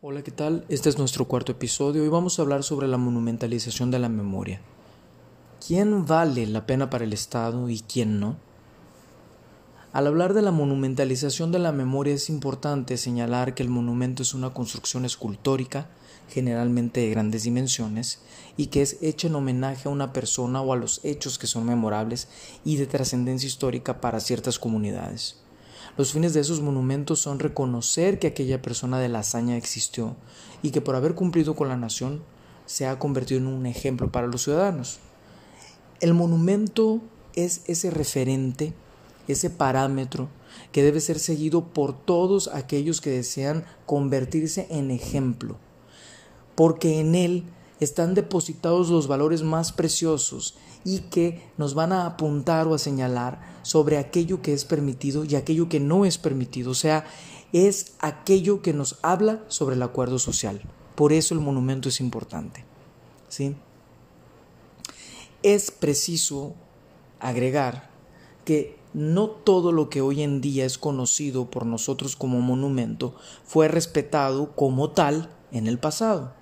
Hola, ¿qué tal? Este es nuestro cuarto episodio y vamos a hablar sobre la monumentalización de la memoria. ¿Quién vale la pena para el Estado y quién no? Al hablar de la monumentalización de la memoria es importante señalar que el monumento es una construcción escultórica, generalmente de grandes dimensiones, y que es hecha en homenaje a una persona o a los hechos que son memorables y de trascendencia histórica para ciertas comunidades. Los fines de esos monumentos son reconocer que aquella persona de la hazaña existió y que por haber cumplido con la nación se ha convertido en un ejemplo para los ciudadanos. El monumento es ese referente, ese parámetro que debe ser seguido por todos aquellos que desean convertirse en ejemplo, porque en él están depositados los valores más preciosos y que nos van a apuntar o a señalar sobre aquello que es permitido y aquello que no es permitido. O sea, es aquello que nos habla sobre el acuerdo social. Por eso el monumento es importante. ¿sí? Es preciso agregar que no todo lo que hoy en día es conocido por nosotros como monumento fue respetado como tal en el pasado.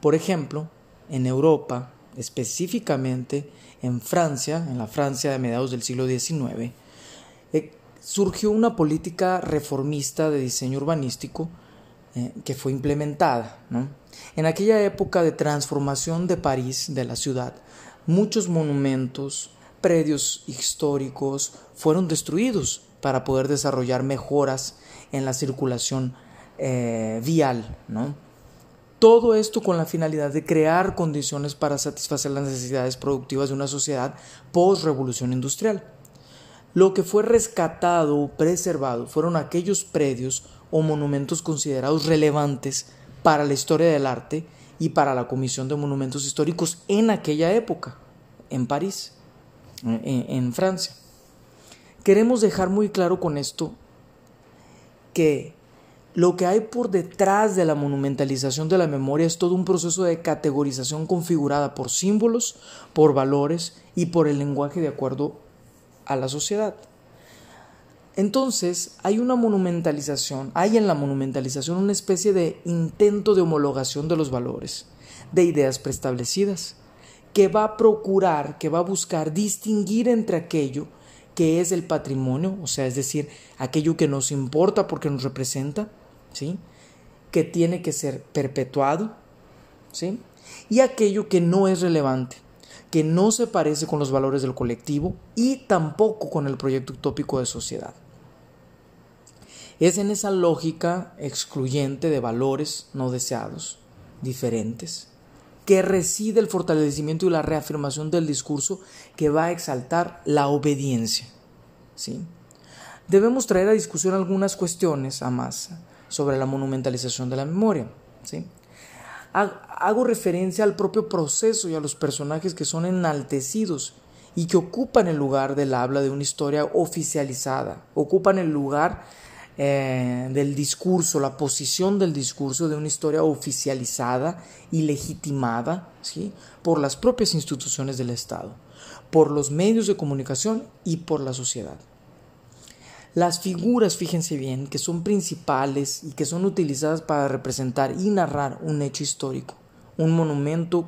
Por ejemplo, en Europa, específicamente en Francia, en la Francia de mediados del siglo XIX, eh, surgió una política reformista de diseño urbanístico eh, que fue implementada. En aquella época de transformación de París, de la ciudad, muchos monumentos, predios históricos fueron destruidos para poder desarrollar mejoras en la circulación eh, vial. ¿no? Todo esto con la finalidad de crear condiciones para satisfacer las necesidades productivas de una sociedad post-revolución industrial. Lo que fue rescatado o preservado fueron aquellos predios o monumentos considerados relevantes para la historia del arte y para la Comisión de Monumentos Históricos en aquella época, en París, en, en Francia. Queremos dejar muy claro con esto que lo que hay por detrás de la monumentalización de la memoria es todo un proceso de categorización configurada por símbolos, por valores y por el lenguaje de acuerdo a la sociedad. Entonces, hay una monumentalización, hay en la monumentalización una especie de intento de homologación de los valores, de ideas preestablecidas, que va a procurar, que va a buscar distinguir entre aquello que es el patrimonio, o sea, es decir, aquello que nos importa porque nos representa, ¿sí? que tiene que ser perpetuado, ¿sí? y aquello que no es relevante, que no se parece con los valores del colectivo y tampoco con el proyecto utópico de sociedad. Es en esa lógica excluyente de valores no deseados, diferentes, que reside el fortalecimiento y la reafirmación del discurso que va a exaltar la obediencia. ¿sí? Debemos traer a discusión algunas cuestiones a más sobre la monumentalización de la memoria. ¿sí? Hago referencia al propio proceso y a los personajes que son enaltecidos y que ocupan el lugar del habla de una historia oficializada, ocupan el lugar eh, del discurso, la posición del discurso de una historia oficializada y legitimada ¿sí? por las propias instituciones del Estado, por los medios de comunicación y por la sociedad. Las figuras, fíjense bien, que son principales y que son utilizadas para representar y narrar un hecho histórico, un monumento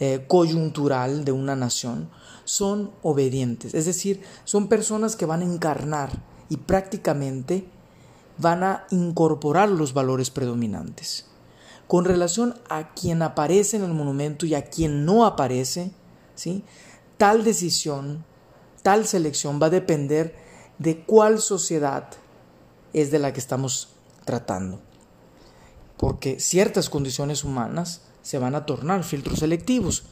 eh, coyuntural de una nación, son obedientes, es decir, son personas que van a encarnar y prácticamente van a incorporar los valores predominantes. Con relación a quien aparece en el monumento y a quien no aparece, ¿sí? tal decisión, tal selección va a depender de cuál sociedad es de la que estamos tratando. Porque ciertas condiciones humanas se van a tornar filtros selectivos,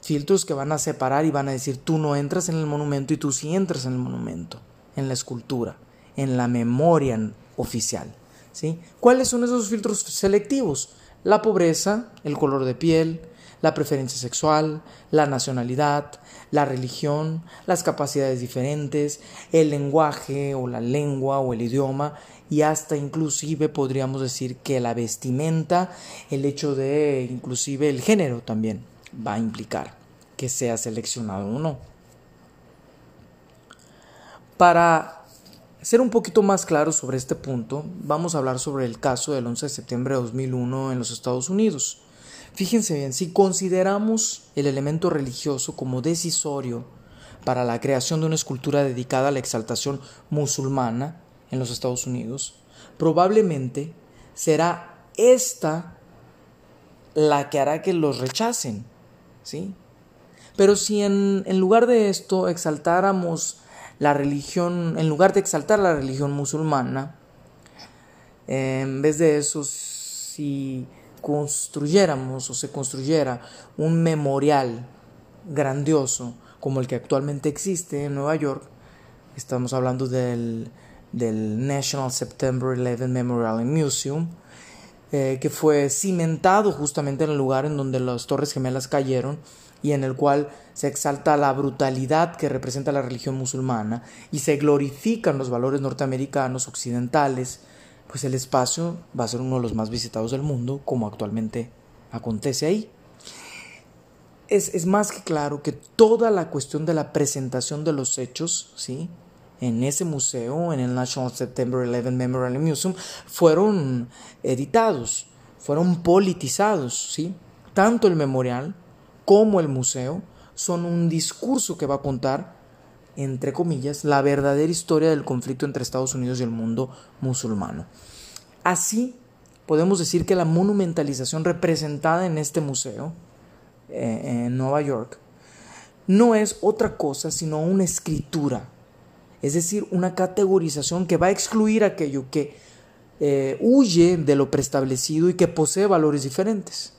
filtros que van a separar y van a decir tú no entras en el monumento y tú sí entras en el monumento, en la escultura, en la memoria oficial. ¿sí? ¿Cuáles son esos filtros selectivos? La pobreza, el color de piel, la preferencia sexual, la nacionalidad, la religión, las capacidades diferentes, el lenguaje o la lengua o el idioma y hasta inclusive podríamos decir que la vestimenta, el hecho de inclusive el género también va a implicar que sea seleccionado o no. Para ser un poquito más claro sobre este punto, vamos a hablar sobre el caso del 11 de septiembre de 2001 en los Estados Unidos. Fíjense bien, si consideramos el elemento religioso como decisorio para la creación de una escultura dedicada a la exaltación musulmana en los Estados Unidos, probablemente será esta la que hará que los rechacen, ¿sí? Pero si en, en lugar de esto exaltáramos la religión, en lugar de exaltar la religión musulmana, en vez de eso, si construyéramos o se construyera un memorial grandioso como el que actualmente existe en Nueva York, estamos hablando del, del National September 11 Memorial Museum, eh, que fue cimentado justamente en el lugar en donde las Torres Gemelas cayeron y en el cual se exalta la brutalidad que representa la religión musulmana y se glorifican los valores norteamericanos occidentales, pues el espacio va a ser uno de los más visitados del mundo, como actualmente acontece ahí. Es, es más que claro que toda la cuestión de la presentación de los hechos, ¿sí? en ese museo, en el National September 11 Memorial Museum, fueron editados, fueron politizados, ¿sí? Tanto el memorial como el museo son un discurso que va a contar, entre comillas, la verdadera historia del conflicto entre Estados Unidos y el mundo musulmano. Así, podemos decir que la monumentalización representada en este museo, eh, en Nueva York, no es otra cosa sino una escritura, es decir, una categorización que va a excluir aquello que eh, huye de lo preestablecido y que posee valores diferentes.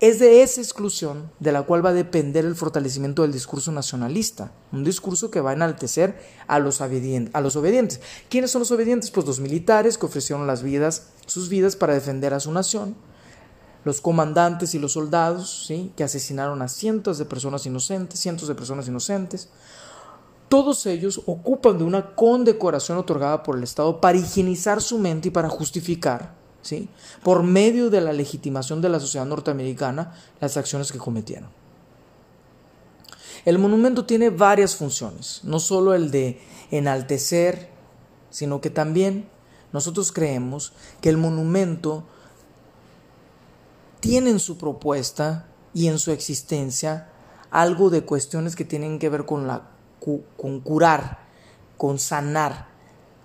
Es de esa exclusión de la cual va a depender el fortalecimiento del discurso nacionalista, un discurso que va a enaltecer a los, obedientes. ¿Quiénes son los obedientes? Pues los militares que ofrecieron las vidas, sus vidas para defender a su nación, los comandantes y los soldados, ¿sí? que asesinaron a cientos de personas inocentes, cientos de personas inocentes. Todos ellos ocupan de una condecoración otorgada por el Estado para higienizar su mente y para justificar ¿sí? por medio de la legitimación de la sociedad norteamericana las acciones que cometieron. El monumento tiene varias funciones, no solo el de enaltecer, sino que también nosotros creemos que el monumento tiene en su propuesta y en su existencia algo de cuestiones que tienen que ver con, la, con curar, con sanar,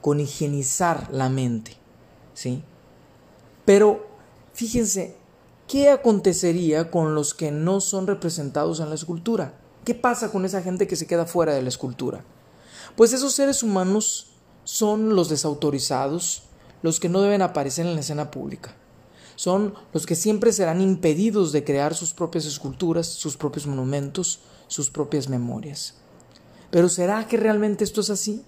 con higienizar la mente. ¿sí? Pero fíjense, ¿qué acontecería con los que no son representados en la escultura? ¿Qué pasa con esa gente que se queda fuera de la escultura? Pues esos seres humanos son los desautorizados, los que no deben aparecer en la escena pública. Son los que siempre serán impedidos de crear sus propias esculturas, sus propios monumentos, sus propias memorias. Pero ¿será que realmente esto es así?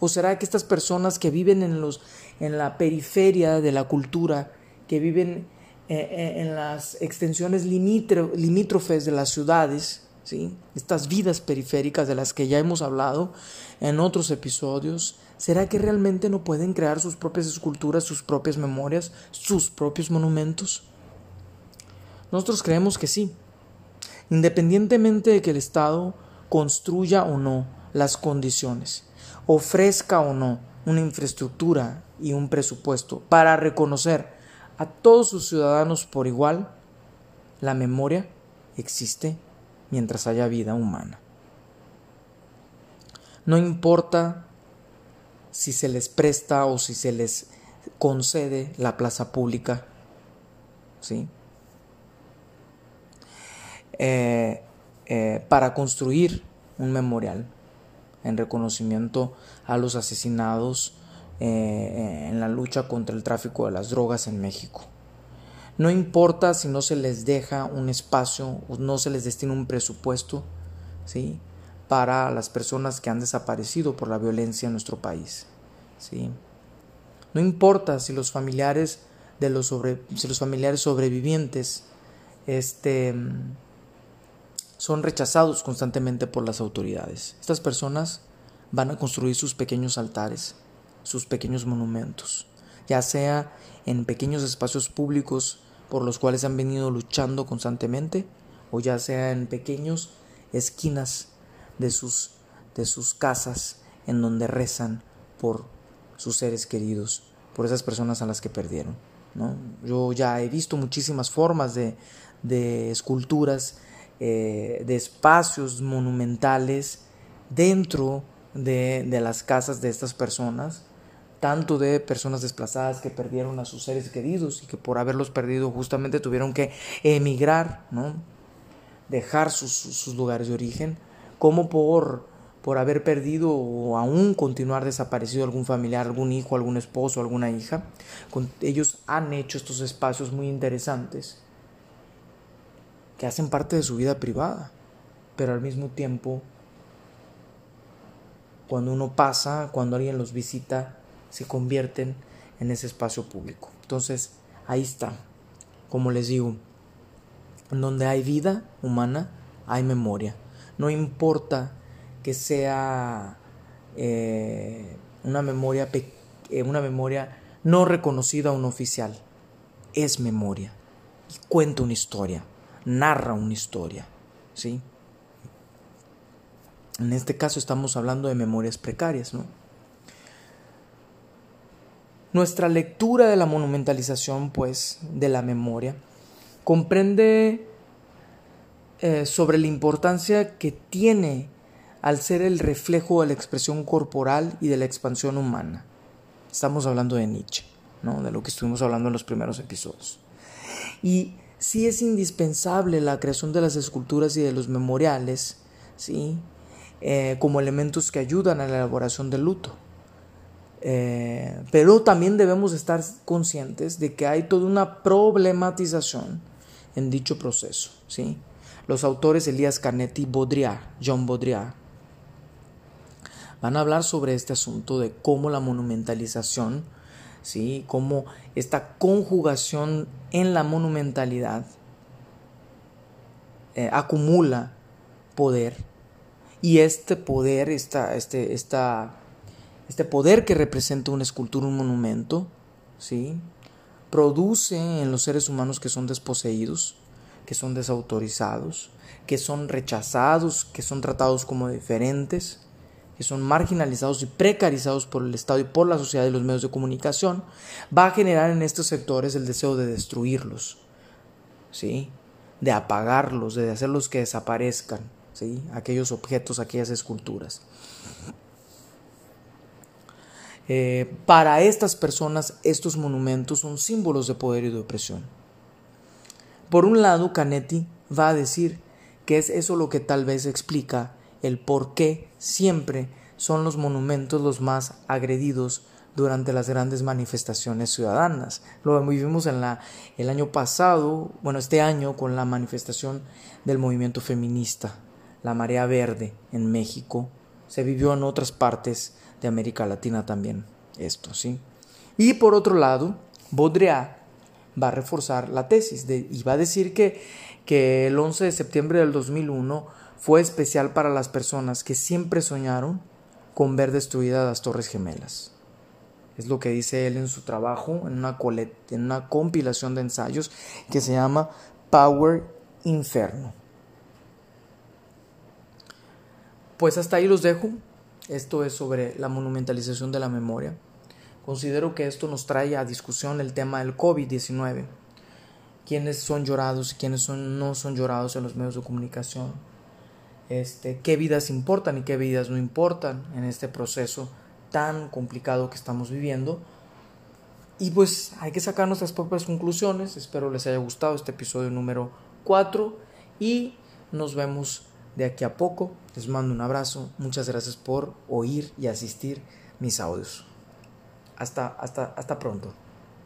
¿O será que estas personas que viven en, los, en la periferia de la cultura, que viven eh, eh, en las extensiones limítrofes de las ciudades, ¿sí? estas vidas periféricas de las que ya hemos hablado en otros episodios, ¿será que realmente no pueden crear sus propias esculturas, sus propias memorias, sus propios monumentos? Nosotros creemos que sí. Independientemente de que el Estado construya o no las condiciones ofrezca o no una infraestructura y un presupuesto para reconocer a todos sus ciudadanos por igual, la memoria existe mientras haya vida humana. No importa si se les presta o si se les concede la plaza pública, ¿sí? Eh, eh, para construir un memorial en reconocimiento a los asesinados eh, en la lucha contra el tráfico de las drogas en México. No importa si no se les deja un espacio no se les destina un presupuesto ¿sí? para las personas que han desaparecido por la violencia en nuestro país. ¿sí? No importa si los familiares de los, sobre, si los familiares sobrevivientes este, son rechazados constantemente por las autoridades. Estas personas van a construir sus pequeños altares, sus pequeños monumentos, ya sea en pequeños espacios públicos por los cuales han venido luchando constantemente, o ya sea en pequeños esquinas de sus, de sus casas en donde rezan por sus seres queridos, por esas personas a las que perdieron. ¿no? Yo ya he visto muchísimas formas de, de esculturas, eh, de espacios monumentales dentro de, de las casas de estas personas, tanto de personas desplazadas que perdieron a sus seres queridos y que por haberlos perdido justamente tuvieron que emigrar, ¿no? dejar sus, sus lugares de origen, como por, por haber perdido o aún continuar desaparecido algún familiar, algún hijo, algún esposo, alguna hija. ellos han hecho estos espacios muy interesantes que hacen parte de su vida privada, pero al mismo tiempo, cuando uno pasa, cuando alguien los visita, se convierten en ese espacio público. Entonces, ahí está, como les digo, donde hay vida humana, hay memoria. No importa que sea eh, una, memoria, eh, una memoria no reconocida o no oficial, es memoria. Y cuenta una historia, narra una historia. ¿sí? En este caso estamos hablando de memorias precarias, ¿no? Nuestra lectura de la monumentalización, pues, de la memoria, comprende eh, sobre la importancia que tiene al ser el reflejo de la expresión corporal y de la expansión humana. Estamos hablando de Nietzsche, ¿no? de lo que estuvimos hablando en los primeros episodios. Y sí es indispensable la creación de las esculturas y de los memoriales, ¿sí? Eh, como elementos que ayudan a la elaboración del luto. Eh, pero también debemos estar conscientes de que hay toda una problematización en dicho proceso. ¿sí? Los autores Elías Canetti y John Baudrillard, van a hablar sobre este asunto de cómo la monumentalización, ¿sí? cómo esta conjugación en la monumentalidad eh, acumula poder y este poder, esta, este, esta este poder que representa una escultura, un monumento, ¿sí? produce en los seres humanos que son desposeídos, que son desautorizados, que son rechazados, que son tratados como diferentes, que son marginalizados y precarizados por el Estado y por la sociedad y los medios de comunicación, va a generar en estos sectores el deseo de destruirlos, ¿sí? de apagarlos, de hacerlos que desaparezcan, ¿sí? aquellos objetos, aquellas esculturas. Eh, para estas personas estos monumentos son símbolos de poder y de opresión. Por un lado, Canetti va a decir que es eso lo que tal vez explica el por qué siempre son los monumentos los más agredidos durante las grandes manifestaciones ciudadanas. Lo vivimos en la, el año pasado, bueno, este año con la manifestación del movimiento feminista, la marea verde en México, se vivió en otras partes de América Latina también esto, ¿sí? Y por otro lado, Baudrillard va a reforzar la tesis y va a decir que, que el 11 de septiembre del 2001 fue especial para las personas que siempre soñaron con ver destruidas las Torres Gemelas. Es lo que dice él en su trabajo, en una, en una compilación de ensayos que se llama Power Inferno. Pues hasta ahí los dejo. Esto es sobre la monumentalización de la memoria. Considero que esto nos trae a discusión el tema del COVID-19. Quiénes son llorados y quiénes no son llorados en los medios de comunicación. Este, qué vidas importan y qué vidas no importan en este proceso tan complicado que estamos viviendo. Y pues hay que sacar nuestras propias conclusiones. Espero les haya gustado este episodio número 4 y nos vemos de aquí a poco. Les mando un abrazo. Muchas gracias por oír y asistir mis audios. Hasta, hasta, hasta pronto.